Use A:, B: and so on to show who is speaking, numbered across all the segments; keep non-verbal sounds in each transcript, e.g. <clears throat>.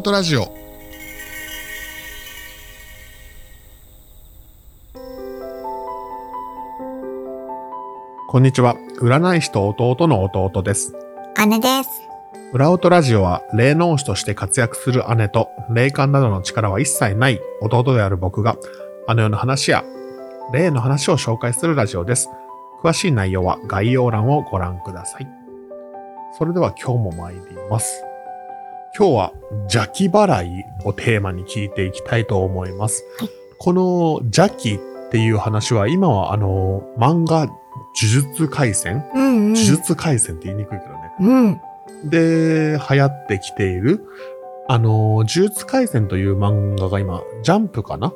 A: 音ラジオ。こんにちは。占い師と弟の弟です。
B: 姉です。
A: 裏音ラジオは霊能師として活躍する姉と霊感などの力は一切ない弟である僕があの世の話や霊の話を紹介するラジオです。詳しい内容は概要欄をご覧ください。それでは今日も参ります今日は邪気払いをテーマに聞いていきたいと思います、
B: はい
A: この邪気っていう話は今はあの漫画呪術廻戦？
B: うんうん。
A: 呪術廻戦って言いにくいけどね
B: うん。
A: で、流行ってきている、あの、呪術廻戦という漫画が今、ジャンプかな？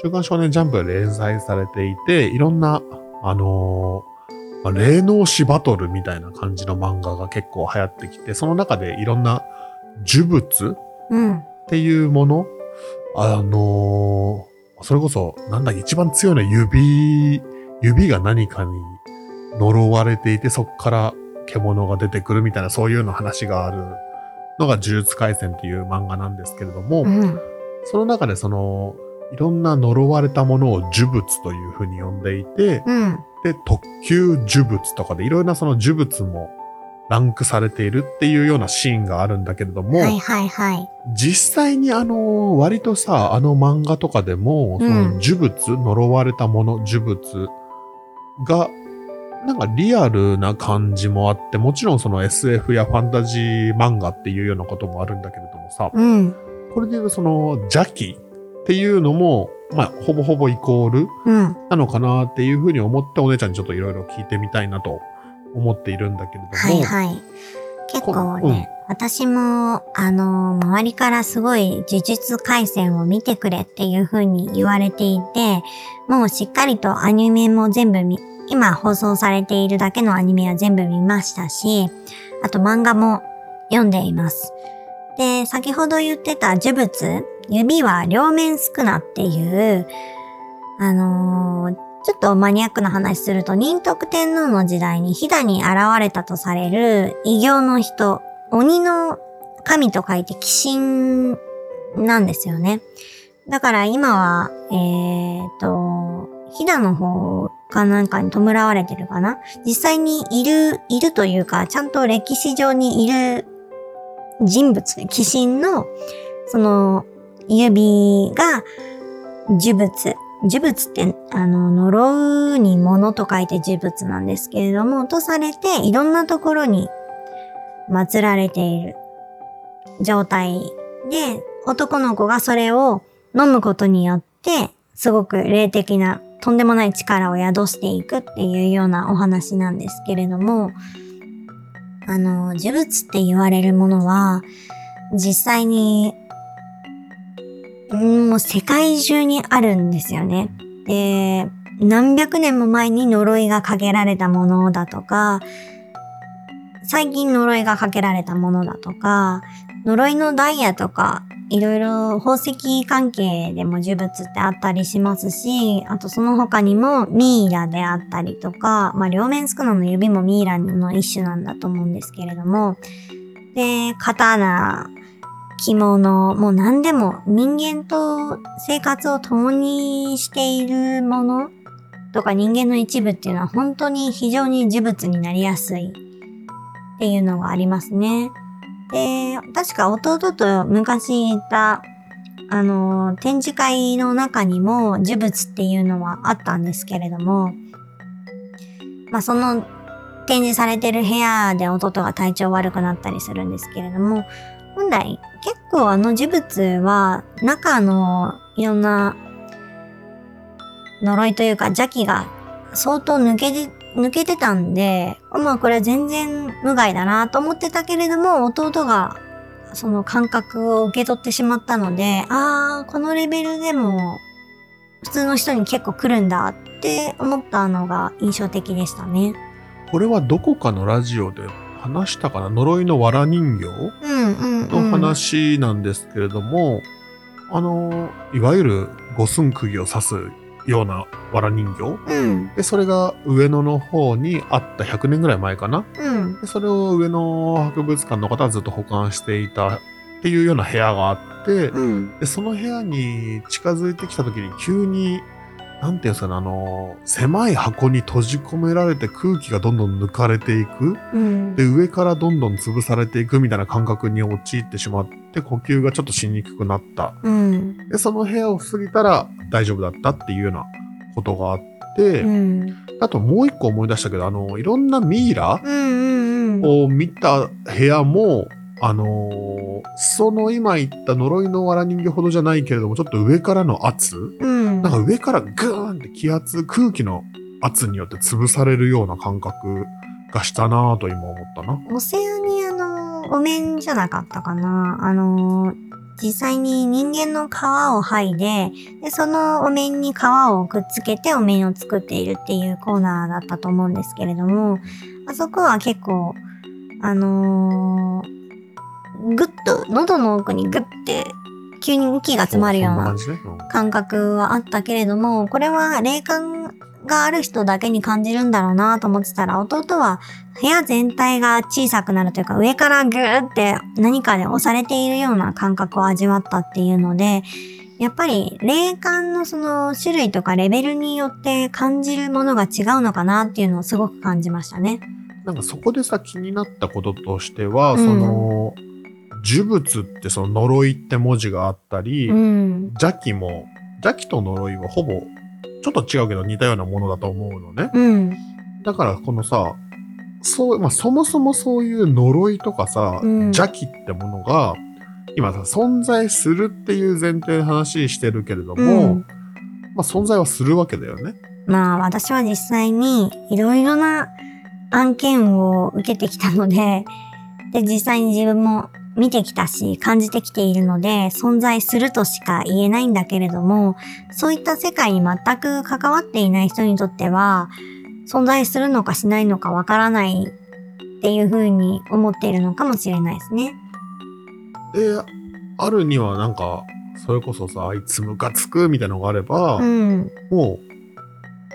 A: 週刊少年ジャンプで連載されていて、いろんな、あのまあ霊能師バトルみたいな感じの漫画が結構流行ってきて、その中でいろんな呪物？
B: うん。
A: っていうもの、あのそれこそ、なんだっけ、一番強いのは指、指が何かに呪われていて、そこから獣が出てくるみたいな、そういうの話があるのが呪術廻戦っていう漫画なんですけれども、
B: うん。
A: その中でその、いろんな呪われたものを呪物というふうに呼んでいて、
B: うん。
A: で、特級呪物とかでいろいろなその呪物もランクされているっていうようなシーンがあるんだけれども、
B: はいはいはい。
A: 実際にあの、割とさ、あの漫画とかでも、そ
B: うん
A: の呪物、呪われたもの、呪物が、なんかリアルな感じもあって、もちろんその SF やファンタジー漫画っていうようなこともあるんだけれどもさ、
B: うん。
A: これで言うとその邪気っていうのも、まあ、ほぼほぼイコール
B: うん。
A: なのかなっていうふうに思ってお姉ちゃんにちょっといろいろ聞いてみたいなと思っているんだけれども。
B: はいはい。結構ね、私も、あの、周りからすごい呪術廻戦を見てくれっていう風に言われていて、もうしっかりとアニメも全部見、今放送されているだけのアニメは全部見ましたし、あと漫画も読んでいます。で、先ほど言ってた呪物、指は両面少なっていう、あのーちょっとマニアックな話すると、仁徳天皇の時代に飛騨に現れたとされる異形の人、鬼の神と書いて鬼神なんですよね。だから今は、えーと、飛騨の方かなんかに弔われてるかな？実際にいる、いるというか、ちゃんと歴史上にいる人物、鬼神の、その、指が呪物。呪物って、あの、呪うに物と書いて呪物なんですけれども、とされて、いろんなところに祀られている状態で、男の子がそれを飲むことによって、すごく霊的な、とんでもない力を宿していくっていうようなお話なんですけれども、あの、呪物って言われるものは、実際にもう世界中にあるんですよね。で、何百年も前に呪いがかけられたものだとか、最近呪いがかけられたものだとか、呪いのダイヤとか、いろいろ宝石関係でも呪物ってあったりしますし、あとその他にもミイラであったりとか、まあ両面スクナの指もミイラの一種なんだと思うんですけれども、で、刀、着物、もう何でも人間と生活を共にしているものとか人間の一部っていうのは本当に非常に呪物になりやすいっていうのがありますね。で、確か弟と昔行ったあの、展示会の中にも呪物っていうのはあったんですけれども、まあその展示されてる部屋で弟が体調悪くなったりするんですけれども、本来結構あの呪物は中のいろんな呪いというか邪気が相当抜けて、抜けてたんで、まあこれは全然無害だなと思ってたけれども、弟がその感覚を受け取ってしまったので、あー、このレベルでも普通の人に結構来るんだって思ったのが印象的でしたね。
A: これはどこかのラジオで話したかな？呪いの藁人形？の話なんですけれども、あの、いわゆる五寸釘を刺すような藁人形？
B: うん。
A: で、それが上野の方にあった100年ぐらい前かな？
B: うん。
A: でそれを上野博物館の方はずっと保管していたっていうような部屋があって、
B: うん。
A: で、その部屋に近づいてきた時に急に、なんていうんですかね、あの、狭い箱に閉じ込められて空気がどんどん抜かれていく。
B: うん。
A: で、上からどんどん潰されていくみたいな感覚に陥ってしまって、呼吸がちょっとしにくくなった。
B: うん。
A: で、その部屋を過ぎたら大丈夫だったっていうようなことがあって、
B: うん。
A: あともう一個思い出したけど、あの、いろんなミイラ。を見た部屋も、あのーその今言った呪いの藁人形ほどじゃないけれども、ちょっと上からの圧
B: うん。
A: なんか上からグーンって気圧、空気の圧によって潰されるような感覚がしたなぁと今思ったな。
B: オセアニアのお面じゃなかったかなあのー、実際に人間の皮を剥いで、で、そのお面に皮をくっつけてお面を作っているっていうコーナーだったと思うんですけれども、あそこは結構、あのー、ぐっと、喉の奥にぐって、急に息が詰まるような
A: 感
B: 覚はあったけれども、これは霊感がある人だけに感じるんだろうなと思ってたら、弟は部屋全体が小さくなるというか、上からぐーって何かで押されているような感覚を味わったっていうので、やっぱり霊感のその種類とかレベルによって感じるものが違うのかなっていうのをすごく感じましたね。
A: なんかそこでさ気になったこととしては、
B: うん。
A: その、呪物ってその呪いって文字があったり、
B: うん。
A: 邪気も、邪気と呪いはほぼ、ちょっと違うけど似たようなものだと思うのね。
B: うん。
A: だからこのさ、そう、まあそもそもそういう呪いとかさ、
B: うん
A: 邪気ってものが、今さ、存在するっていう前提で話してるけれども、
B: うん
A: まあ存在はするわけだよね。
B: まあ私は実際にいろいろな案件を受けてきたので、で実際に自分も見てきたし感じてきているので存在するとしか言えないんだけれども、そういった世界に全く関わっていない人にとっては存在するのかしないのかわからないっていうふうに思っているのかもしれないですね。
A: で、あるにはなんか、それこそさ、あいつムカつくみたいなのがあれば、
B: うん。
A: もう、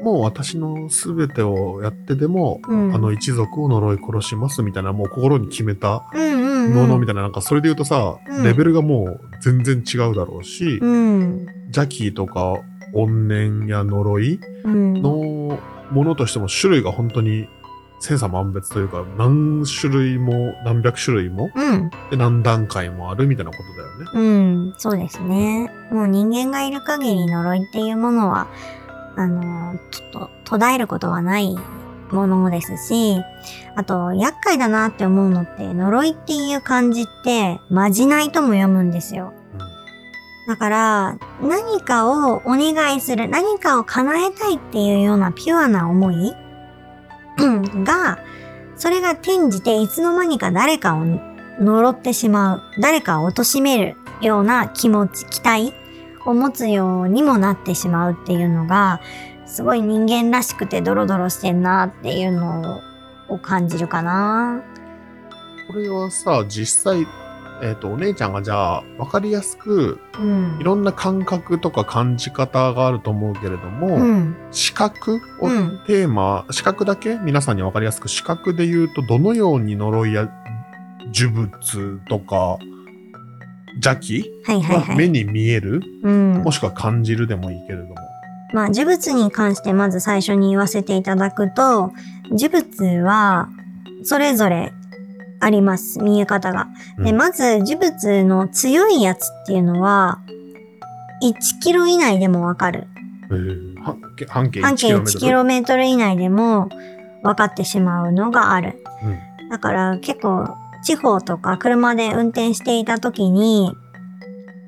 A: もう私の全てをやってでも、
B: うん
A: あの一族を呪い殺しますみたいな、もう心に決めた。ものみたいな、なんかそれで言うとさ、
B: うん
A: レベルがもう全然違うだろうし、
B: うん。
A: 邪気とか怨念や呪い
B: うん。
A: のものとしても種類が本当に千差万別というか、何種類も何百種類も、
B: うん。
A: で何段階もあるみたいなことだよね。
B: うん、そうですね。もう人間がいる限り呪いっていうものは、あの、ちょっと途絶えることはないものですし、あと、厄介だなって思うのって、呪いっていう漢字って、まじないとも読むんですよ。だから、何かをお願いする、何かを叶えたいっていうようなピュアな思い <clears throat> が、それが転じていつの間にか誰かを呪ってしまう、誰かを貶めるような気持ち、期待を持つようにもなってしまうっていうのが、すごい人間らしくてドロドロしてんなっていうのを感じるかな。
A: これはさ、実際、えっ、と、お姉ちゃんがじゃあ、わかりやすく、
B: うん
A: い。ろんな感覚とか感じ方があると思うけれども、
B: うん。
A: 視覚を
B: うん
A: テーマ、視覚だけ皆さんにわかりやすく視覚で言うと、どのように呪いや呪物とか邪気？
B: はいはいはい。
A: が目に見える、
B: うん
A: も。しくは感じるでもいいけれども。
B: まあ、呪物に関してまず最初に言わせていただくと、呪物はそれぞれあります、見え方が。で、
A: うん
B: まず呪物の強いやつっていうのは、1キロ以内でもわかる。
A: えー半径半径
B: 半径
A: 1km
B: 1キロメートル以内でも分かってしまうのがある。
A: うん
B: だから結構地方とか車で運転していた時に、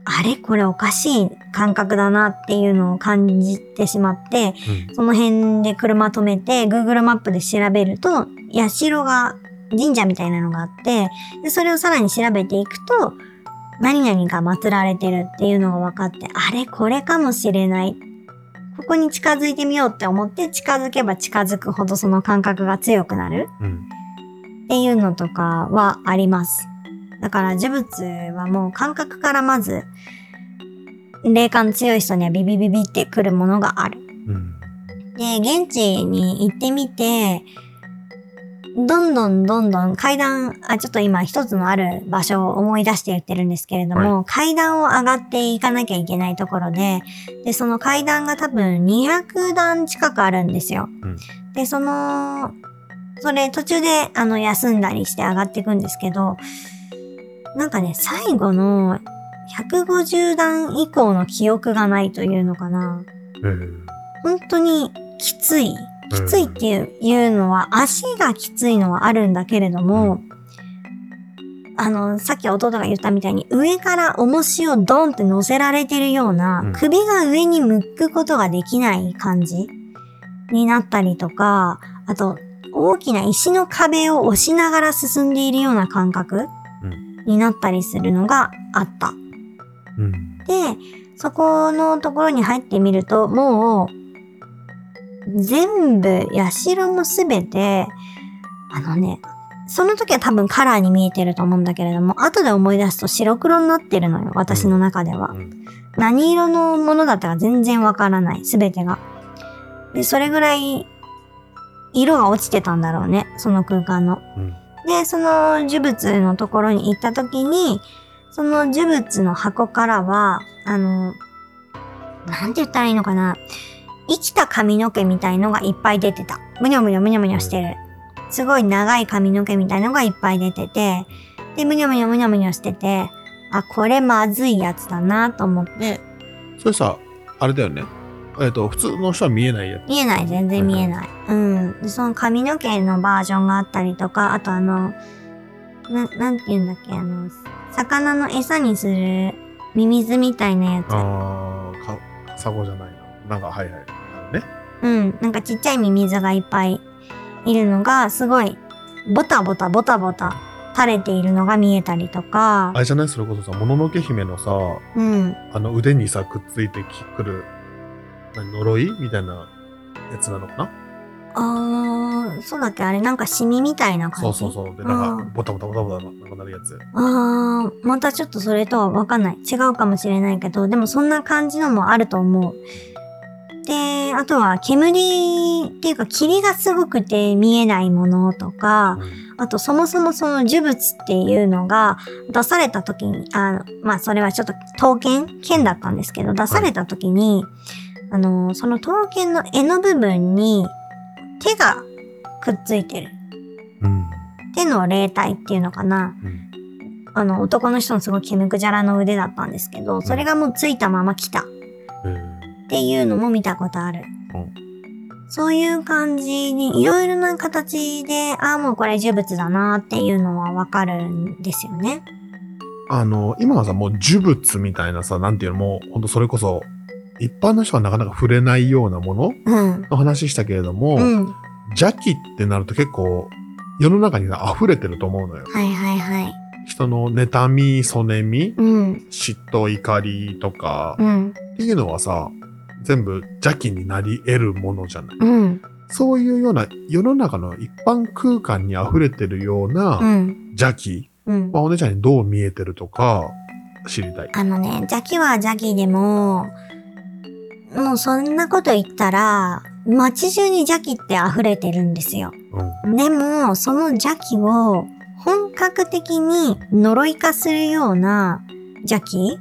B: あれ？これおかしい感覚だなっていうのを感じてしまって、
A: うん。
B: その辺で車止めて Google マップで調べると、社が神社みたいなのがあって、でそれをさらに調べていくと、何々が祀られてるっていうのが分かって、あれ？これかもしれない。ここに近づいてみようって思って近づけば近づくほどその感覚が強くなる。
A: うん
B: っていうのとかはあります。だから呪物はもう感覚からまず、霊感強い人にはビビビビってくるものがある。
A: うん
B: で、現地に行ってみて、どんどんどんどん階段、あ、ちょっと今一つのある場所を思い出して言ってるんですけれども、階段を上がっていかなきゃいけないところで、で、その階段が多分200段近くあるんですよ。
A: うん
B: で、その、それ途中であの休んだりして上がっていくんですけど、なんかね、最後の150段以降の記憶がないというのかな。
A: えー
B: 本当にきつい。きついっていういうのは、足がきついのはあるんだけれども、あの、さっき弟が言ったみたいに、上から重しをドンって乗せられてるような、
A: うん
B: 首が上に向くことができない感じになったりとか、あと、大きな石の壁を押しながら進んでいるような感覚
A: うん
B: になったりするのがあった。
A: うん。
B: で、そこのところに入ってみると、もう、全部、社もすべて、あのね、その時は多分カラーに見えてると思うんだけれども、後で思い出すと白黒になってるのよ、私の中では。
A: うん
B: 何色のものだったか全然わからない、すべてが。で、それぐらい、色が落ちてたんだろうね、その空間の。
A: うん
B: で、その呪物のところに行った時に、その呪物の箱からは、あの、なんて言ったらいいのかな。生きた髪の毛みたいのがいっぱい出てた。むにょむにょむにょむにょしてる。すごい長い髪の毛みたいのがいっぱい出てて、で、むにょむにょむにょむにょしてて、あ、これまずいやつだなと思って、
A: それさ、あれだよね。えっ、と、普通の人は見えないやつ。
B: 見えない、全然見えない。うん。でその髪の毛のバージョンがあったりとか、あとあの、な、なんて言うんだっけ、あの、魚の餌にするミミズみたいなやつ。
A: ああ、か、カサゴじゃないな。なんか、はいはい。ね。
B: うん。なんかちっちゃいミミズがいっぱいいるのが、すごい、ボタボタボタボタ垂れているのが見えたりとか
A: あ、れじゃない？それこそさ、もののけ姫のさ、
B: うん。
A: あの腕にさ、くっついてくる、何、呪いみたいなやつなのかな？
B: あー、そうだっけ？あれなんかシミみたいな感じ？
A: そうそうそう。で、なんか、
B: うん
A: ボタボタボタボタなんかなるやつ。
B: あー、またちょっとそれとはわかんない。違うかもしれないけど、でもそんな感じのもあると思う。で、あとは煙っていうか霧がすごくて見えないものとか、あとそもそもその呪物っていうのが出された時に、あの、まあそれはちょっと刀剣剣だったんですけど、出された時に、あの、その刀剣の柄の部分に手がくっついてる。
A: うん。
B: 手の霊体っていうのかな。
A: うん。
B: あの、男の人のすごい毛むくじゃらの腕だったんですけど、それがもうついたまま来たっ
A: えー
B: ていうのも見たことある。そういう感じに、いろいろな形で、ああ、もうこれ呪物だなっていうのはわかるんですよね。
A: あの、今はさ、もう呪物みたいなさ、なんていうのもう、ほんとそれこそ、一般の人はなかなか触れないようなもの
B: うん。
A: の話したけれども、
B: うん。
A: 邪気ってなると結構、世の中に溢れてると思うのよ。
B: はいはいはい。
A: 人の妬み、そねみ、
B: うん。
A: 嫉妬、怒りとか、
B: うん。
A: っていうのはさ、全部邪気になり得るものじゃない。
B: うん。
A: そういうような世の中の一般空間に溢れてるよう
B: う。
A: なん邪気、
B: うん
A: ま。あ、お姉ちゃんにどう見えてるとか知りたい？
B: あのね、邪気は邪気でも、もうそんなこと言ったら、街中に邪気って溢れてるんですよ。
A: うん。
B: でも、その邪気を本格的に呪い化するような邪気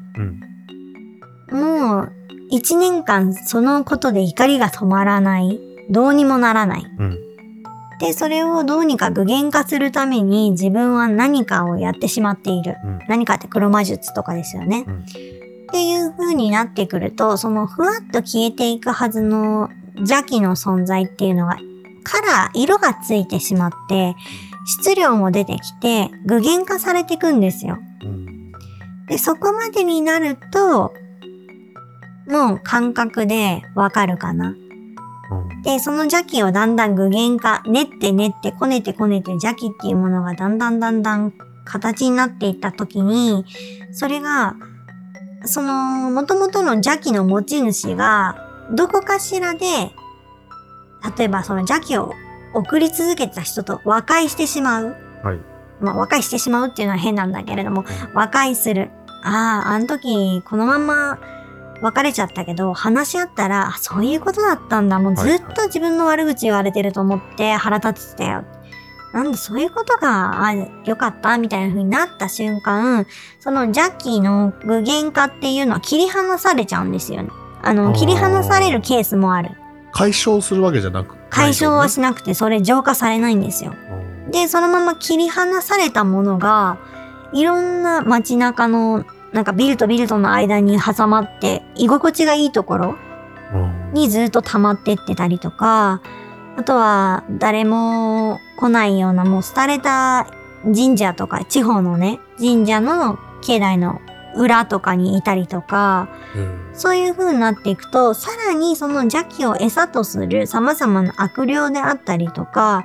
A: うん。
B: もう一年間そのことで怒りが止まらない。どうにもならない。
A: うん。
B: で、それをどうにか具現化するために自分は何かをやってしまっている。
A: うん。
B: 何かって黒魔術とかですよね。
A: うん
B: っていう風になってくると、そのふわっと消えていくはずの邪気の存在っていうのが、カラー、色がついてしまって、質量も出てきて、具現化されていくんですよ。
A: うん。
B: で、そこまでになると、もう感覚でわかるかな。
A: うん。
B: で、その邪気をだんだん具現化、練って練ってこねてこねて邪気っていうものがだんだんだんだん形になっていった時に、それが、その元々の邪気の持ち主が、どこかしらで、例えばその邪気を送り続けてた人と和解してしまう。
A: はい。
B: まあ和解してしまうっていうのは変なんだけれども、和解する。ああ、あの時このまま別れちゃったけど、話し合ったら、あそういうことだったんだ。もうずっと自分の悪口言われてると思って腹立ってたよ。なんでそういうことが、あ、よかったみたいな風になった瞬間、その邪気の具現化っていうのは切り離されちゃうんですよね。あの、
A: あー
B: 切り離されるケースもある。
A: 解消するわけじゃなく
B: 解消はしなくて、それ浄化されないんですよ。で、そのまま切り離されたものが、いろんな街中の、なんかビルとビルとの間に挟まって、居心地がいいところにずっと溜まってってたりとか、あとは誰も来ないようなもう廃れた神社とか、地方のね、神社の境内の裏とかにいたりとか、
A: うん
B: そういう風になっていくと、さらにその邪気を餌とする様々な悪霊であったりとか、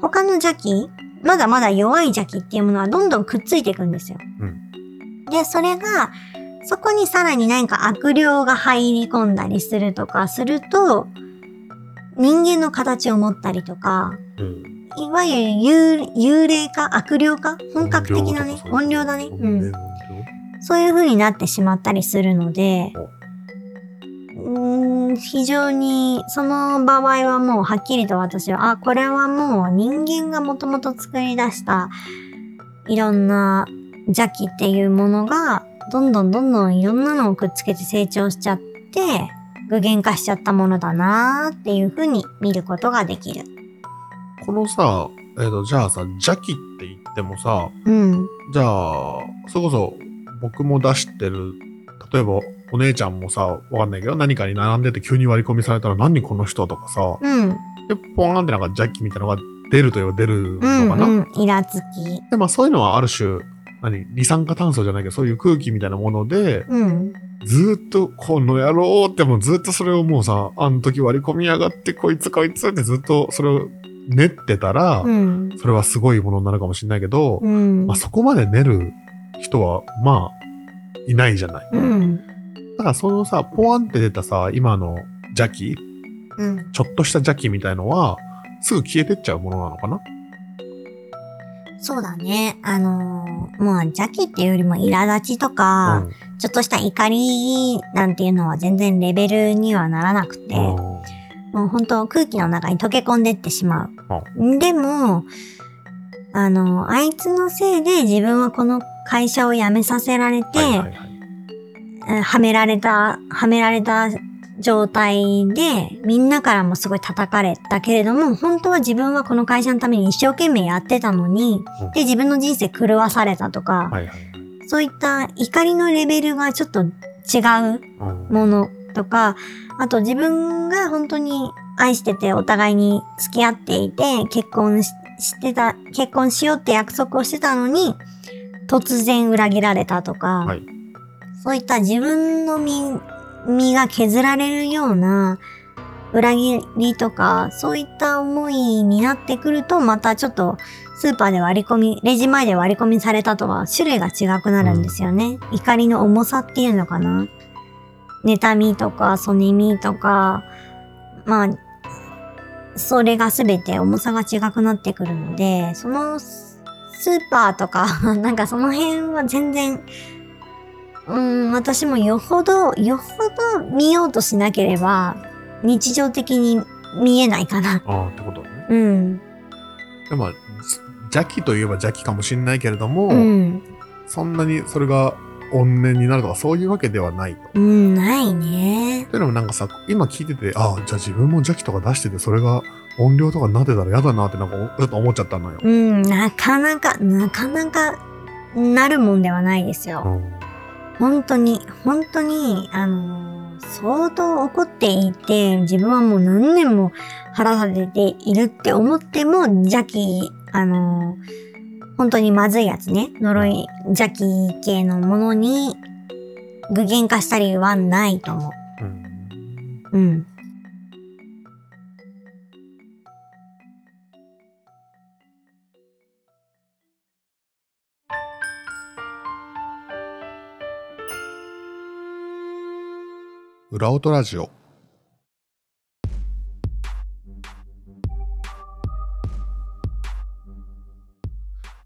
B: 他の邪気、まだまだ弱い邪気っていうものはどんどんくっついていくんですよ。で、それが、そこにさらに何か悪霊が入り込んだりするとかすると、人間の形を持ったりとか、
A: うん。
B: いわゆる幽幽霊化悪霊化？本格的なね、音量だね。うん。そういう風になってしまったりするので、うーん、非常に、その場合はもうはっきりと私は、あ、これはもう人間がもともと作り出した、いろんな邪気っていうものが、どんどんどんどんいろんなのをくっつけて成長しちゃって、具現化しちゃったものだなーっていう風に見ることができる。
A: このさ、えっ、と、じゃあさ、邪気って言ってもさ、
B: うん。
A: じゃあ、それこそ僕も出してる、例えばお姉ちゃんもさ、わかんないけど、何かに並んでて急に割り込みされたら何この人とかさ、
B: うん。
A: で、ポーンってなんか邪気みたいなのが出るといえば出る
B: う
A: のかな、
B: んうん。イラつき。
A: で、まあそういうのはある種、何二酸化炭素じゃないけど、そういう空気みたいなもので、
B: うん。
A: ずーっとこの野郎ってもうずっとそれをもうさ、あの時割り込みやがってこいつこいつってずっとそれを練ってたら、
B: うん。
A: それはすごいものになるかもしれないけど、
B: うん
A: まあ、。そこまで練る人は、まあ、いないじゃない。
B: うん。
A: だからそのさ、ポワンって出たさ、今の邪気、
B: うん。
A: ちょっとした邪気みたいのは、すぐ消えてっちゃうものなのかな
B: そうだね。あのー、まあ、邪気っていうよりも苛立ちとか、ちょっとした怒りなんていうのは全然レベルにはならなくて、
A: うん。
B: もう本当空気の中に溶け込んでってしまう。でも、あの、あいつのせいで自分はこの会社を辞めさせられて、
A: はいはいはい。
B: えーはめられた、はめられた状態で、みんなからもすごい叩かれたけれども、本当は自分はこの会社のために一生懸命やってたのに
A: うん、
B: で、自分の人生狂わされたとか、
A: はいはい。
B: そういった怒りのレベルがちょっと違う
A: うん
B: ものとか、あと自分が本当に愛しててお互いに付き合っていて、結婚ししてた、結婚しようって約束をしてたのに、突然裏切られたとか、
A: はい
B: そういった自分の身、身が削られるような裏切りとか、そういった思いになってくると、またちょっとスーパーで割り込み、レジ前で割り込みされたとは種類が違くなるんですよね。怒りの重さっていうのかな。妬みとか、そねみとか、まあ、それがすべて重さが違くなってくるので、そのススーパーとか、<laughs> なんかその辺は全然、うーん、私もよほど、よほど見ようとしなければ、日常的に見えないかな。
A: ああ、ってことね。
B: うん。
A: でも、邪気といえば邪気かもしれないけれども、
B: うん。
A: そんなにそれが怨念になるとかそういうわけではないと。
B: うん、ないね。
A: というのもなんかさ、今聞いてて、ああ、じゃあ自分も邪気とか出してて、それが音量とかになってたら嫌だなってなんかちょっと思っちゃったのよ。
B: うん、なかなか、なかなか、なるもんではないですよ。
A: うん
B: 本当に、本当に、あのー相当怒っていて、自分はもう何年も腹立てているって思っても、邪気、あのー本当にまずいやつね。呪い、邪気系のものに具現化したりはないと思
A: うん
B: う。うん。
A: 裏音ラジオ。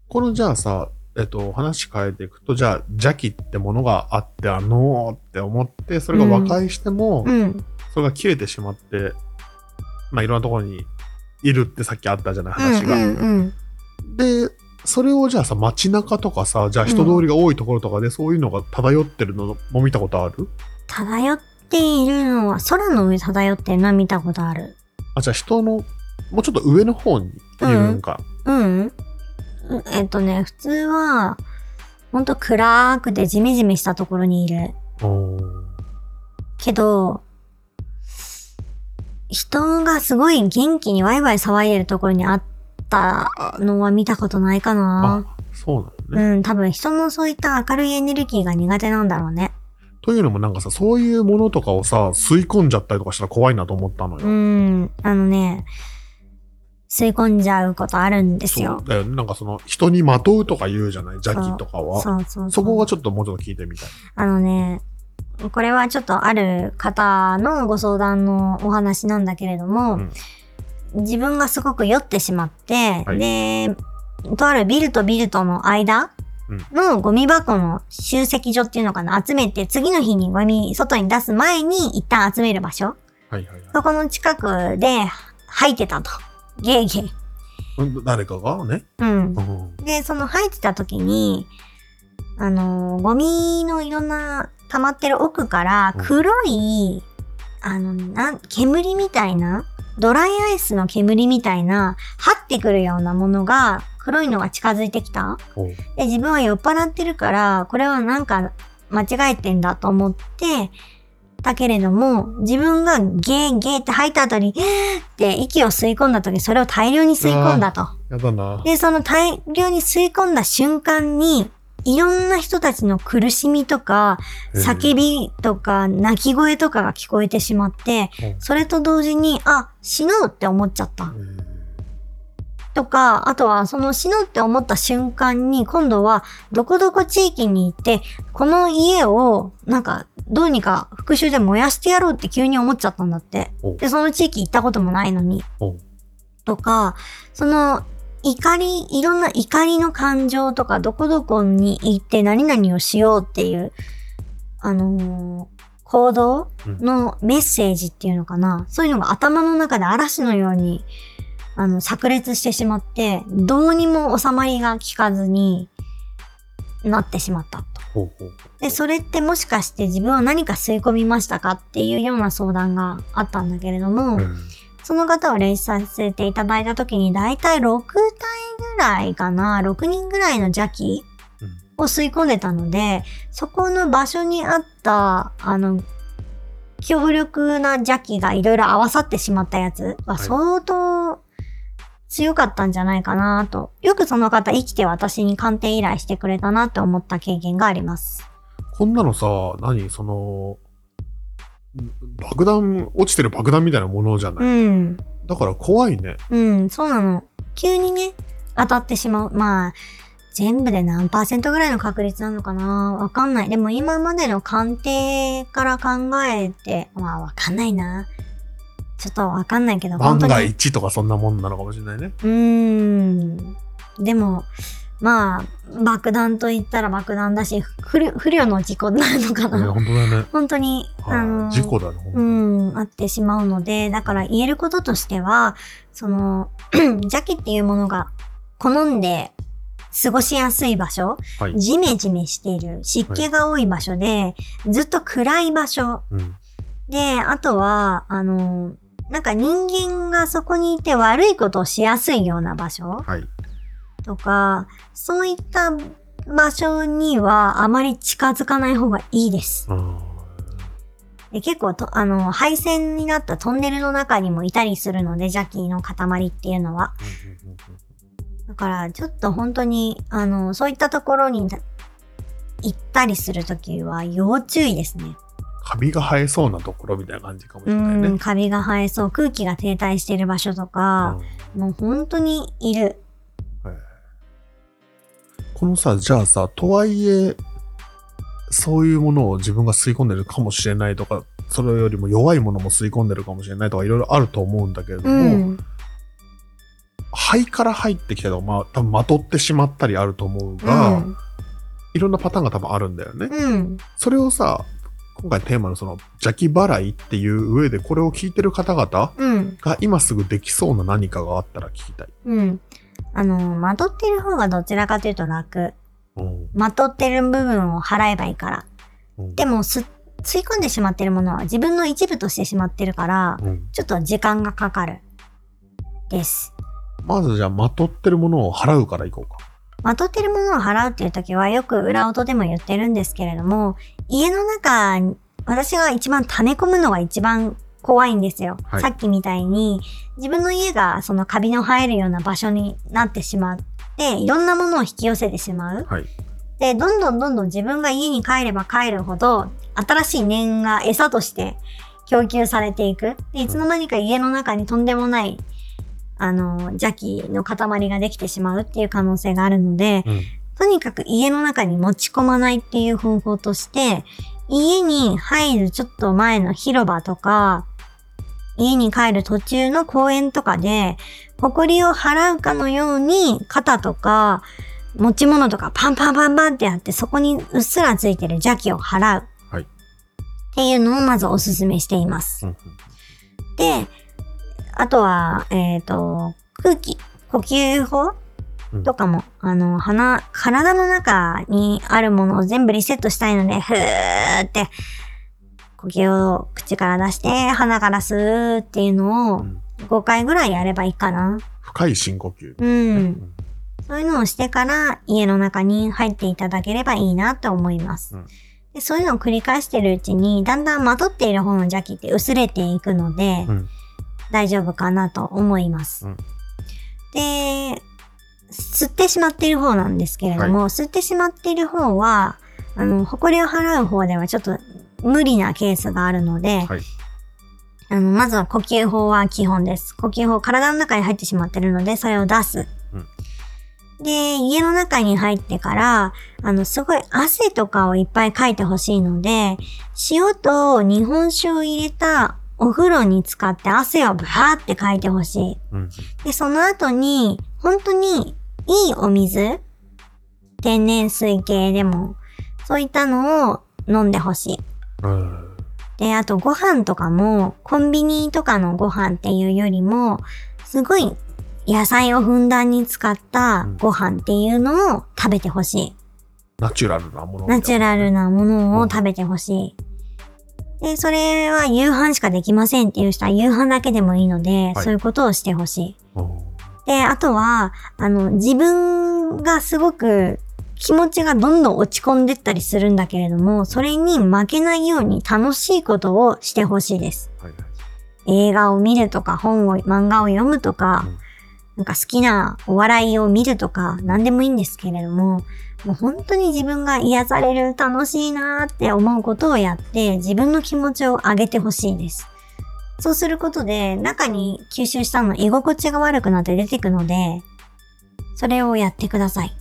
A: このじゃあさ、えっと、話変えていくと、じゃあ邪気ってものがあって、あのーって思って、それが和解しても、
B: うん。
A: それが切れてしまって、まあいろんなところにいるってさっきあったじゃない、話が。
B: うんうん
A: で、それをじゃあさ、街中とかさ、じゃあ人通りが多いところとかでそういうのが漂ってるのも見たことある？
B: 漂っているのは、空の上漂ってるのは見たことある。
A: あ、じゃあ人の、もうちょっと上の方にいるんか。
B: うん。うえっとね、普通は、ほんと暗くてジメジメしたところにいる。けど、人がすごい元気にワイワイ騒いでるところにあったのは見たことないかな。
A: あ、そうなのね。
B: うん、多分人のそういった明るいエネルギーが苦手なんだろうね。
A: というのもなんかさ、そういうものとかをさ、吸い込んじゃったりとかしたら怖いなと思ったのよ。
B: うん、あのね、吸い込んじゃうことあるんです
A: そ
B: よ
A: う。だよね。なんかその人にまとうとか言うじゃない？邪気とかは。
B: そうそうそう。
A: そこがちょっともうちょっと聞いてみたい。
B: あのね、これはちょっとある方のご相談のお話なんだけれども、
A: うん
B: 自分がすごく酔ってしまって、
A: はい
B: で、とあるビルとビルとの間のゴミ箱の集積所っていうのかな、集めて次の日にゴミ外に出す前に一旦集める場所、
A: はいはいはい
B: そこの近くで吐いてたと。ゲーゲー。
A: うん。誰かがね。
B: うん
A: う。ん。
B: で、その入ってた時に、あのー、ゴミのいろんな溜まってる奥から
A: うん
B: 黒い、あの、なん、煙みたいな、ドライアイスの煙みたいな、張ってくるようなものが、黒いのが近づいてきた？で、自分は酔っ払ってるから、これはなんか間違えてんだと思って、だけれども、自分がゲーゲーって吐いた後に、って息を吸い込んだ時、それを大量に吸い込んだと。
A: やだな。
B: で、その大量に吸い込んだ瞬間に、いろんな人たちの苦しみとか、叫びとか、泣き声とかが聞こえてしまって
A: うん、
B: それと同時に、あ、死のうって思っちゃった
A: う。ん
B: とか、あとはその死のうって思った瞬間に、今度はどこどこ地域に行って、この家を、なんか、どうにか復讐で燃やしてやろうって急に思っちゃったんだって
A: お。
B: で、その地域行ったこともないのに。とか、その怒り、いろんな怒りの感情とか、どこどこに行って何々をしようっていう、あのー行動のメッセージっていうのかな。そういうのが頭の中で嵐のように、あの、炸裂してしまって、どうにも収まりが効かずになってしまったと。で、それってもしかして自分は何か吸い込みましたかっていうような相談があったんだけれども、
A: うん。
B: その方を練習させていただいたときに、だいたい6体ぐらいかな、6人ぐらいの邪気を吸い込んでたので、そこの場所にあった、あの、強力な邪気がいろいろ合わさってしまったやつは
A: はい。
B: 相当強かったんじゃないかなと。よくその方生きて私に鑑定依頼してくれたなって思った経験があります。
A: こんなのさ、何？その、爆弾、落ちてる爆弾みたいなものじゃない、
B: うん。
A: だから怖いね。
B: うん、そうなの。急にね、当たってしまう。まあ、全部で何パーセントぐらいの確率なのかな？わかんない。でも今までの鑑定から考えて、まあわかんないな。ちょっとわかんないけど、
A: 万が
B: 本当に。
A: 一とかそんなもんなのかもしれないね。
B: うーん。でも、まあ、爆弾と言ったら爆弾だし、不慮不慮の事故になるのか
A: ね
B: な。
A: 本当だね。
B: 本当に、あの
A: はい事故だね、
B: う
A: に
B: ん、あってしまうので、だから言えることとしては、その、<clears throat> 邪気っていうものが好んで過ごしやすい場所、
A: はい。
B: ジメジメしている、湿気が多い場所で、ずっと暗い場所。
A: うん。
B: で、あとは、あの、なんか人間がそこにいて悪いことをしやすいような場所
A: はい。
B: とか、そういった場所にはあまり近づかない方がいいです。
A: うん
B: で結構と、あの、配線になったトンネルの中にもいたりするので、邪気の塊っていうのは。だから、ちょっと本当に、あの、そういったところに行ったりするときは要注意ですね。
A: カビが生えそうなところみたいな感じかもし
B: う
A: れないね。
B: ん、カビが生えそう、空気が停滞している場所とか、もう本当にいる。
A: うんこのさ、じゃあさ、とはいえ、そういうものを自分が吸い込んでるかもしれないとか、それよりも弱いものも吸い込んでるかもしれないとか、いろいろあると思うんだけれど
B: う
A: も、
B: ん。
A: 肺から入ってきたりとか、まあ、多分まとってしまったりあると思う
B: う
A: が、
B: ん。
A: いろんなパターンが多分あるんだよね。
B: うん。
A: それをさ、今回テーマのその邪気払いっていう上でこれを聞いてる方々
B: うん。
A: が今すぐできそうな何かがあったら聞きたい。
B: うん。あの、まとってる方がどちらかというと楽。
A: うん
B: まとってる部分を払えばいいから。
A: うん
B: でも、す、吸い込んでしまってるものは自分の一部としてしまってるから、
A: うん
B: ちょっと時間がかかる。です。
A: まずじゃあ、まとってるものを払うからいこうか。
B: まとってるものを払うっていう時はよく裏音でも言ってるんですけれども、家の中に、私が一番溜め込むのが一番怖いんですよ。
A: はい
B: さっきみたいに、自分の家がそのカビの生えるような場所になってしまって、いろんなものを引き寄せてしまう。
A: はい。
B: で、どんどんどんどん自分が家に帰れば帰るほど、新しい念が餌として供給されていく。で、いつの間にか家の中にとんでもない、あの、邪気の塊ができてしまうっていう可能性があるので、
A: うん。
B: とにかく家の中に持ち込まないっていう方法として、家に入るちょっと前の広場とか、家に帰る途中の公園とかで、埃を払うかのように肩とか持ち物とかパンパンパンパンってやってそこにうっすらついてる邪気を払う。
A: はい
B: っていうのをまずおすすめしています。
A: うん
B: で、あとは、えっ、と、空気、呼吸法
A: うん
B: とかも、あの、鼻、体の中にあるものを全部リセットしたいので、ふーって、呼吸を口から出して、鼻から吸うっていうのを
A: うん
B: 5回ぐらいやればいいかな。
A: 深い深呼吸。
B: うん。そういうのをしてから家の中に入っていただければいいなと思います。
A: うん
B: でそういうのを繰り返してるうちに、だんだんまとっている方の邪気って薄れていくので、
A: うん
B: 大丈夫かなと思います。
A: うん
B: で、吸ってしまっている方なんですけれども、吸ってしまっている方は、あの、埃を払う方ではちょっと無理なケースがあるので、
A: はい。
B: あの、まずは呼吸法は基本です。呼吸法、体の中に入ってしまってるので、それを出す。で、家の中に入ってから、あの、すごい汗とかをいっぱいかいてほしいので、塩と日本酒を入れたお風呂に使って汗をブワーってかいてほしい。
A: うん。
B: で、その後に、本当にいいお水？天然水系でも、そういったのを飲んでほしい。
A: うん。
B: で、あとご飯とかも、コンビニとかのご飯っていうよりも、すごい野菜をふんだんに使ったご飯っていうのを食べてほしい。
A: ナチュラルなもの。
B: ナチュラル。なものを食べてほしい。で、それは夕飯しかできませんっていう人は夕飯だけでもいいので、
A: はい
B: そういうことをしてほしい。
A: うん
B: で、あとは、あの、自分がすごく気持ちがどんどん落ち込んでったりするんだけれども、それに負けないように楽しいことをしてほしいです。
A: はいはい。
B: 映画を見るとか、本を、漫画を読むとか、
A: うん
B: なんか好きなお笑いを見るとか、何でもいいんですけれども、もう本当に自分が癒される、楽しいなーって思うことをやって、自分の気持ちを上げてほしいです。そうすることで、中に吸収したの居心地が悪くなって出てくので、それをやってください。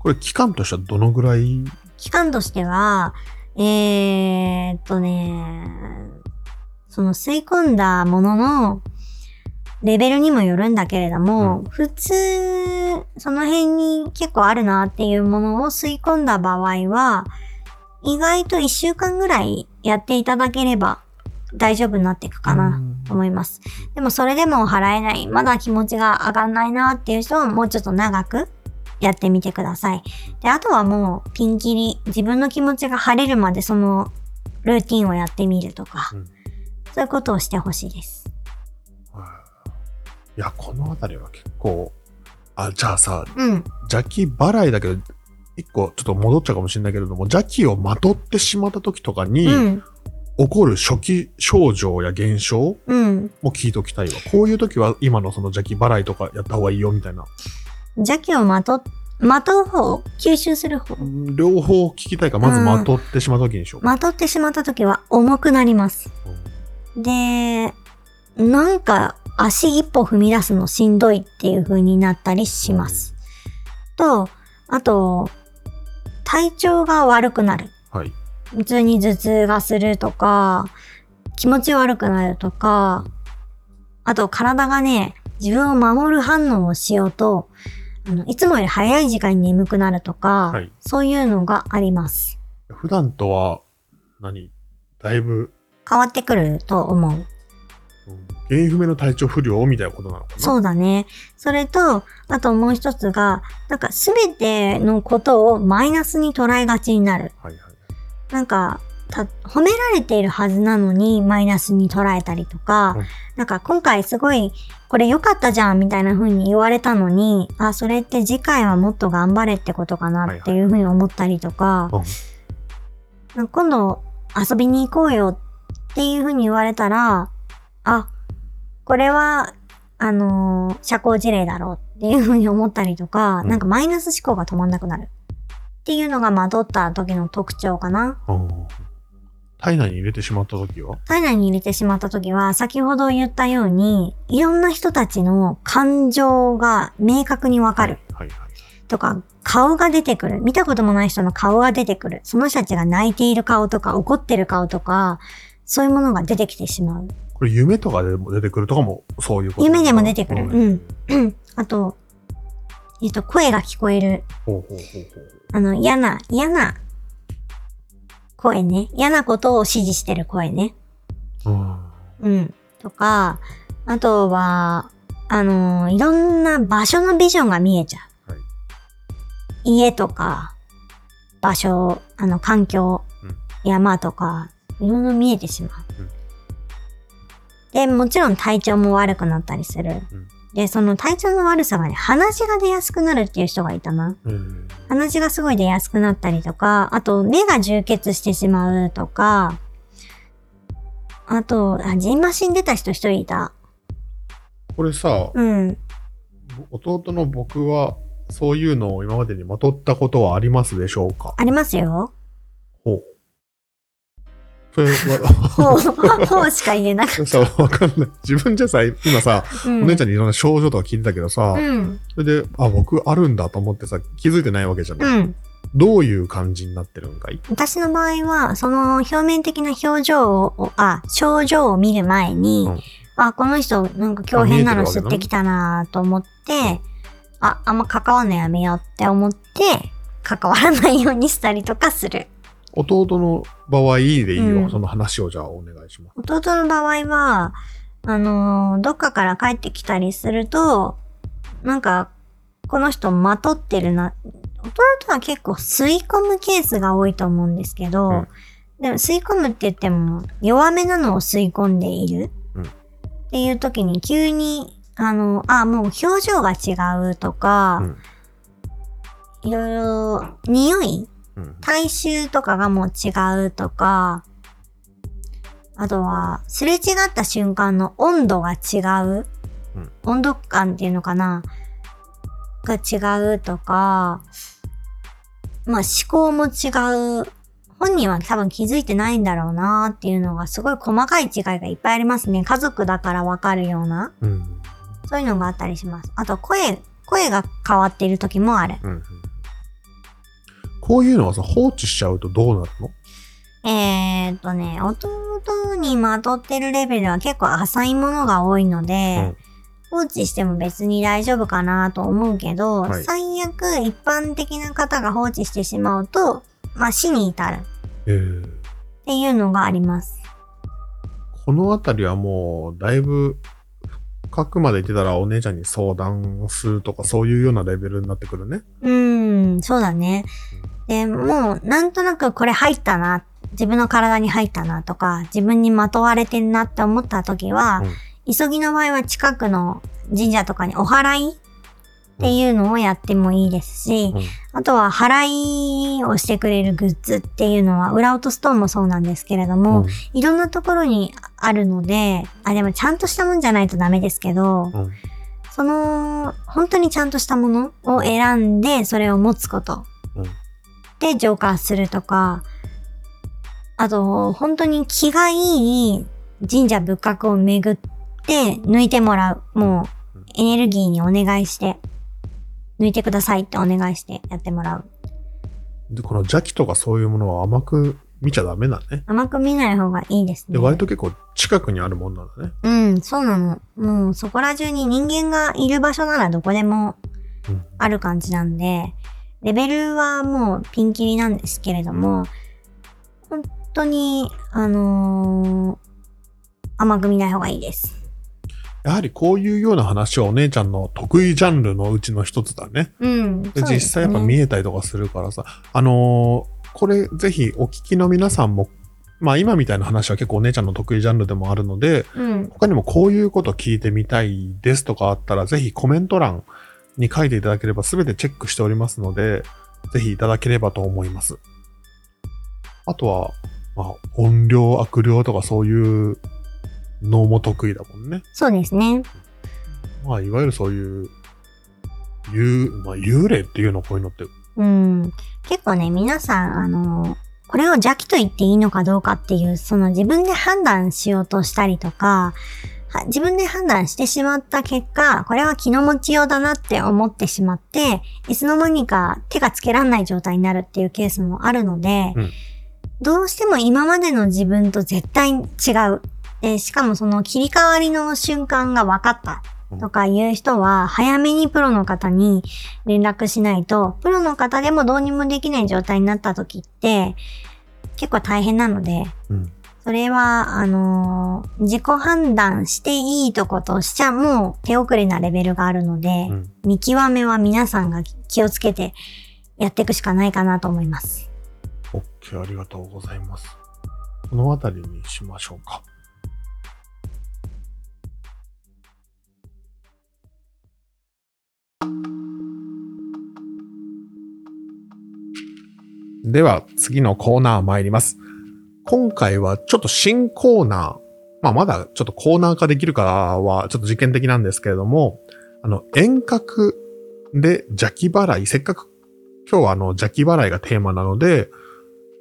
A: これ期間としてはどのぐらい？
B: 期間としては、えー、っとね、その吸い込んだもののレベルにもよるんだけれども、
A: うん
B: 普通、その辺に結構あるなっていうものを吸い込んだ場合は、意外と1週間ぐらいやっていただければ大丈夫になっていくかなと思います。でもそれでも払えない、まだ気持ちが上がんないなっていう人はもうちょっと長くやってみてください。で、あとはもうピンキリ、自分の気持ちが晴れるまでそのルーティンをやってみるとか、
A: うん
B: そういうことをしてほしいです。
A: いや、このあたりは結構、あ、じゃあさ、
B: うん。
A: 邪気払いだけど、一個ちょっと戻っちゃうかもしれないけれども、邪気をまとってしまった時とかに、
B: うん。
A: 起こる初期症状や現象
B: うん。
A: も聞いときたいわ。こういう時は今のその邪気払いとかやった方がいいよみたいな。
B: 邪気をまと、まとう方、吸収する方？
A: うん両方聞きたいから、まずまとってしまった時にしよう。
B: まとってしまった時は重くなります。で、なんか足一歩踏み出すのしんどいっていう風になったりします。と、あと、体調が悪くなる。
A: はい。
B: 普通に頭痛がするとか、気持ち悪くなるとか、あと体がね、自分を守る反応をしようと、あのいつもより早い時間に眠くなるとか、
A: はい
B: そういうのがあります。
A: 普段とは何、だいぶ、
B: 変わってくると思う。
A: うん原因不明の体調不良みたいなことなのかな？
B: そうだね。それと、あともう一つが、なんかすべてのことをマイナスに捉えがちになる。
A: はいはい。
B: なんか、た褒められているはずなのにマイナスに捉えたりとか、
A: うん
B: なんか今回すごいこれ良かったじゃんみたいな風に言われたのに、あ、それって次回はもっと頑張れってことかなっていう風に思ったりとか、
A: うん
B: なんか今度遊びに行こうよっていう風に言われたら、あ、これは、あのー社交辞令だろうっていう風に思ったりとか、
A: うん
B: なんかマイナス思考が止まんなくなる。っていうのが惑った時の特徴かな。
A: うん体内に入れてしまった時は？
B: 体内に入れてしまった時は、先ほど言ったように、いろんな人たちの感情が明確にわかる。
A: はいはい。
B: とか、顔が出てくる。見たこともない人の顔が出てくる。その人たちが泣いている顔とか、怒ってる顔とか、そういうものが出てきてしまう。
A: これ夢とかでも出てくるとかもそういうこと
B: 夢でも出てくる。
A: うん
B: うん。<clears throat> あと、えっと、声が聞こえる。
A: ほうほうほうほう。
B: あの、嫌な、嫌な声ね。嫌なことを指示してる声ね。
A: うん
B: うん。とか、あとは、あのーいろんな場所のビジョンが見えちゃう。
A: はい
B: 家とか、場所、あの、環境、
A: うん
B: 山とか、いろいろ見えてしまう。
A: うん
B: で、もちろん体調も悪くなったりする。
A: うん
B: で、その体調の悪さがね、鼻血が出やすくなるっていう人がいたな。
A: うん
B: 鼻血がすごい出やすくなったりとか、あと目が充血してしまうとか、あと、あ、ジンマシン出た人一人いた。
A: これさ、
B: うん。
A: 弟の僕はそういうのを今までにまとったことはありますでしょうか？
B: ありますよ。
A: そ
B: ほう、ほうしか言えなくて。
A: さ、わかんない。自分じゃさ、今さ、
B: うん
A: お姉ちゃんにいろんな症状とか聞いてたけどさ、
B: うん。
A: それで、あ、僕あるんだと思ってさ、気づいてないわけじゃない。
B: うん。
A: どういう感じになってるんかい？
B: 私の場合は、その表面的な表情を、あ、症状を見る前に、
A: うん
B: あ、この人なんか今日変なの吸ってきたなと思って、あ、あんま関わんのやめようって思って、関わらないようにしたりとかする。
A: 弟の場合でいいよ、
B: うん
A: その話をじゃあお願いします。
B: 弟の場合は、あのーどっかから帰ってきたりすると、なんか、この人まとってるな。弟は結構吸い込むケースが多いと思うんですけど、
A: うん
B: でも吸い込むって言っても、弱めなのを吸い込んでいる。
A: うん
B: っていう時に急に、あの、あ、もう表情が違うとか、いろいろ、匂い
A: うん。
B: 体臭とかがもう違うとか、あとは、すれ違った瞬間の温度が違う、
A: うん
B: 温度感っていうのかな？が違うとか、まあ思考も違う。本人は多分気づいてないんだろうなっていうのがすごい細かい違いがいっぱいありますね。家族だからわかるような。
A: うん。
B: そういうのがあったりします。あと声、声が変わっている時もある。
A: うんうん。こういうのはさ、放置しちゃうとどうなるの？
B: えー、っとね、弟にまとってるレベルは結構浅いものが多いので、放置しても別に大丈夫かなと思うけど、
A: はい
B: 最悪一般的な方が放置してしまうと、まあ死に至るっ
A: えー
B: ていうのがあります。
A: このあたりはもう、だいぶ、深くまで言ってたらお姉ちゃんに相談するとか、そういうようなレベルになってくるね。
B: うーん、そうだね。で、もうなんとなくこれ入ったな、自分の体に入ったなとか、自分にまとわれてんなって思った時は、急ぎの場合は近くの神社とかにお祓いっていうのをやってもいいですし、
A: うん。
B: あとは払いをしてくれるグッズっていうのは、裏音ストーンもそうなんですけれども、
A: うん。
B: いろんなところにあるので、あ、でもちゃんとしたもんじゃないとダメですけど、
A: うん。
B: その、本当にちゃんとしたものを選んで、それを持つこと。
A: うん
B: で、浄化するとか、あと、本当に気がいい神社仏閣を巡って抜いてもらう。もう、エネルギーにお願いして、抜いてくださいってお願いしてやってもらう。
A: で、この邪気とかそういうものは甘く見ちゃダメだね。
B: 甘く見ない方がいいですね。
A: で、割と結構近くにあるもんなんだね。
B: うん、そうなの。もうそこら中に人間がいる場所ならどこでも
A: うん
B: ある感じなんで、レベルはもうピンキリなんですけれども、本当に、あのー甘く見ない方がいいです。
A: やはりこういうような話はお姉ちゃんの得意ジャンルのうちの一つだね。
B: うん。
A: で
B: ね
A: 実際やっぱ見えたりとかするからさ、あのーこれぜひお聞きの皆さんも、まあ今みたいな話は結構お姉ちゃんの得意ジャンルでもあるので、
B: うん。
A: 他にもこういうこと聞いてみたいですとかあったら、ぜひコメント欄に書いていただければ全てチェックしておりますので、ぜひいただければと思います。あとは、まあ、音量、悪霊とかそういうのも得意だもんね。
B: そうですね。
A: まあ、いわゆるそういう、幽、まあ、幽霊っていうのこういうのって。
B: うん。結構ね、皆さん、あの、これを邪気と言っていいのかどうかっていう、その自分で判断しようとしたりとか、は自分で判断してしまった結果、これは気の持ちようだなって思ってしまって、いつの間にか手がつけらんない状態になるっていうケースもあるので、
A: うん
B: どうしても今までの自分と絶対違う。で、しかもその切り替わりの瞬間が分かったとかいう人は、早めにプロの方に連絡しないと、プロの方でもどうにもできない状態になった時って、結構大変なので、
A: うん。
B: それは、あのー自己判断していいとことしちゃもう手遅れなレベルがあるので、
A: うん。
B: 見極めは皆さんが気をつけてやっていくしかないかなと思います。
A: OK、ありがとうございます。このあたりにしましょうか。では、次のコーナー参ります。今回はちょっと新コーナー。まあ、まだちょっとコーナー化できるかはちょっと実験的なんですけれども、あの、遠隔で邪気払い、せっかく今日はあの邪気払いがテーマなので、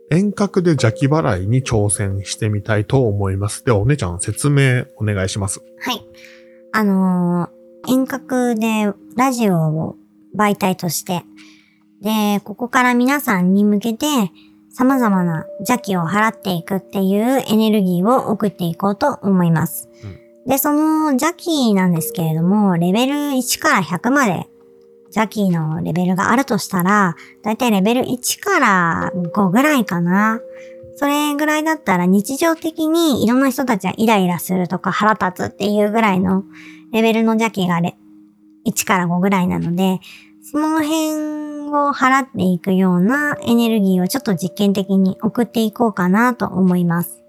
A: 遠隔で邪気払いに挑戦してみたいと思います。では、お姉ちゃん説明お願いします。
B: はい。あのー遠隔でラジオを媒体として、で、ここから皆さんに向けて様々な邪気を払っていくっていうエネルギーを送っていこうと思います。で、その邪気なんですけれども、レベル1から100まで邪気のレベルがあるとしたら、だいたいレベル1から5ぐらいかな。それぐらいだったら日常的にいろんな人たちがイライラするとか腹立つっていうぐらいのレベルの邪気がレ1から5ぐらいなので、その辺を払っていくようなエネルギーをちょっと実験的に送っていこうかなと思います。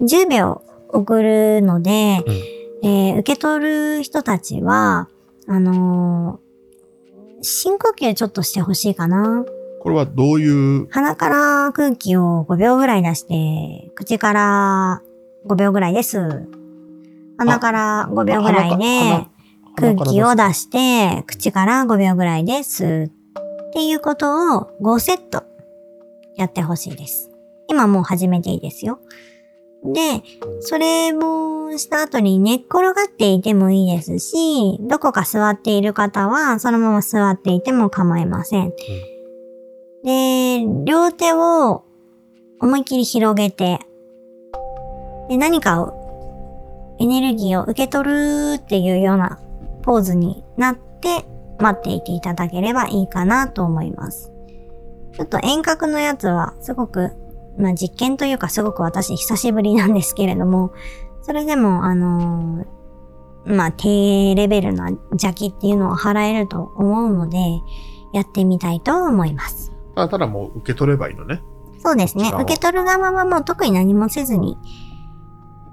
B: 10秒送るので、
A: うん
B: えー受け取る人たちは、あのー深呼吸ちょっとしてほしいかな。
A: これはどういう、
B: 鼻から空気を5秒ぐらい出して、口から5秒ぐらいです。鼻から5秒ぐらいで空気を出して、口から5秒ぐらいです。っていうことを5セットやってほしいです。今もう始めていいですよ。で、それをした後に寝っ転がっていてもいいですし、どこか座っている方はそのまま座っていても構いません。で、両手を思いっきり広げて、で、何かを、エネルギーを受け取るっていうようなポーズになって待っていていただければいいかなと思います。ちょっと遠隔のやつはすごく、まあ実験というかすごく私久しぶりなんですけれども、それでもあのーまあ低レベルな邪気っていうのを払えると思うので、やってみたいと思います。
A: ただただもう受け取ればいいのね。
B: そうですね。受け取る側はもう特に何もせずに、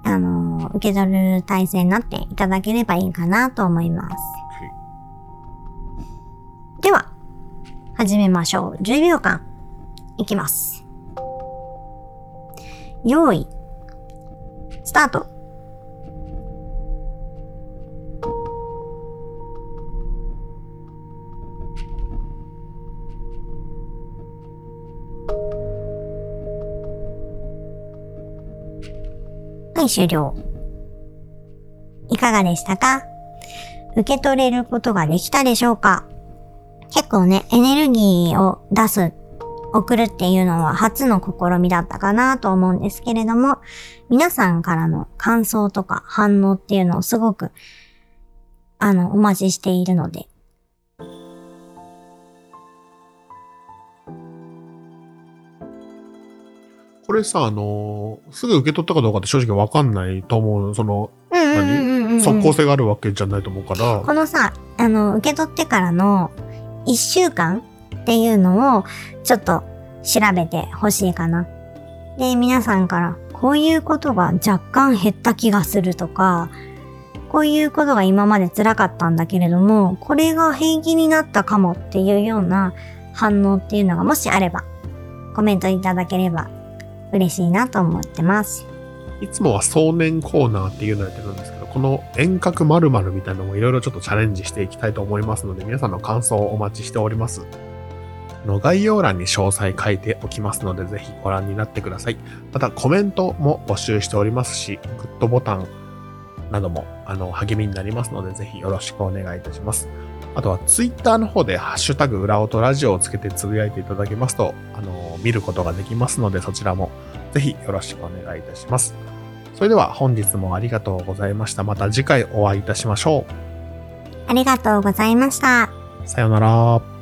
B: あのー受け取る体制になっていただければいいかなと思います。始めましょう。10秒間、いきます。用意、スタート。はい、終了。いかがでしたか？受け取れることができたでしょうか？結構ね、エネルギーを出す、送るっていうのは初の試みだったかなと思うんですけれども、皆さんからの感想とか反応っていうのをすごく、あの、お待ちしているので、
A: これさ、あのーすぐ受け取ったかどうかって正直わかんないと思う。その、
B: うんうんうんうんうん
A: 即効性があるわけじゃないと思うから、
B: このさ、あの、受け取ってからの1週間っていうのをちょっと調べてほしいかな。で、皆さんから、こういうことが若干減った気がするとか、こういうことが今まで辛かったんだけれども、これが平気になったかもっていうような反応っていうのがもしあれば、コメントいただければ嬉しいなと思ってます。
A: いつもは壮年コーナーっていうのやってるんです、この遠隔〇〇みたいなのもいろいろちょっとチャレンジしていきたいと思いますので、皆さんの感想をお待ちしております。の概要欄に詳細書いておきますので、ぜひご覧になってください。またコメントも募集しておりますし、グッドボタンなどもあの励みになりますので、ぜひよろしくお願いいたします。あとはツイッターの方でハッシュタグ裏音ラジオをつけてつぶやいていただけますと、あの、見ることができますので、そちらもぜひよろしくお願いいたします。それでは本日もありがとうございました。また次回お会いいたしましょ
B: ありがとうございました。
A: う。さようなら。